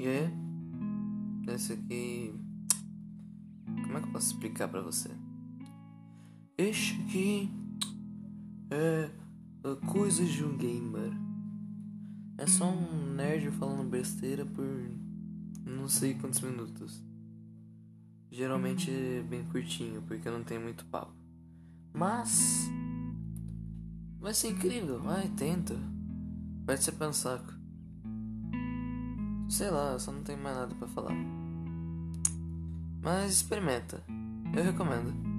E aí? Esse aqui. Como é que eu posso explicar pra você? Este aqui é coisas de um gamer. É só um nerd falando besteira por não sei quantos minutos. Geralmente é bem curtinho, porque não tenho muito papo. Mas vai ser incrível, vai, tenta. Vai ser pensar. Sei lá, eu só não tenho mais nada para falar. Mas experimenta. Eu recomendo.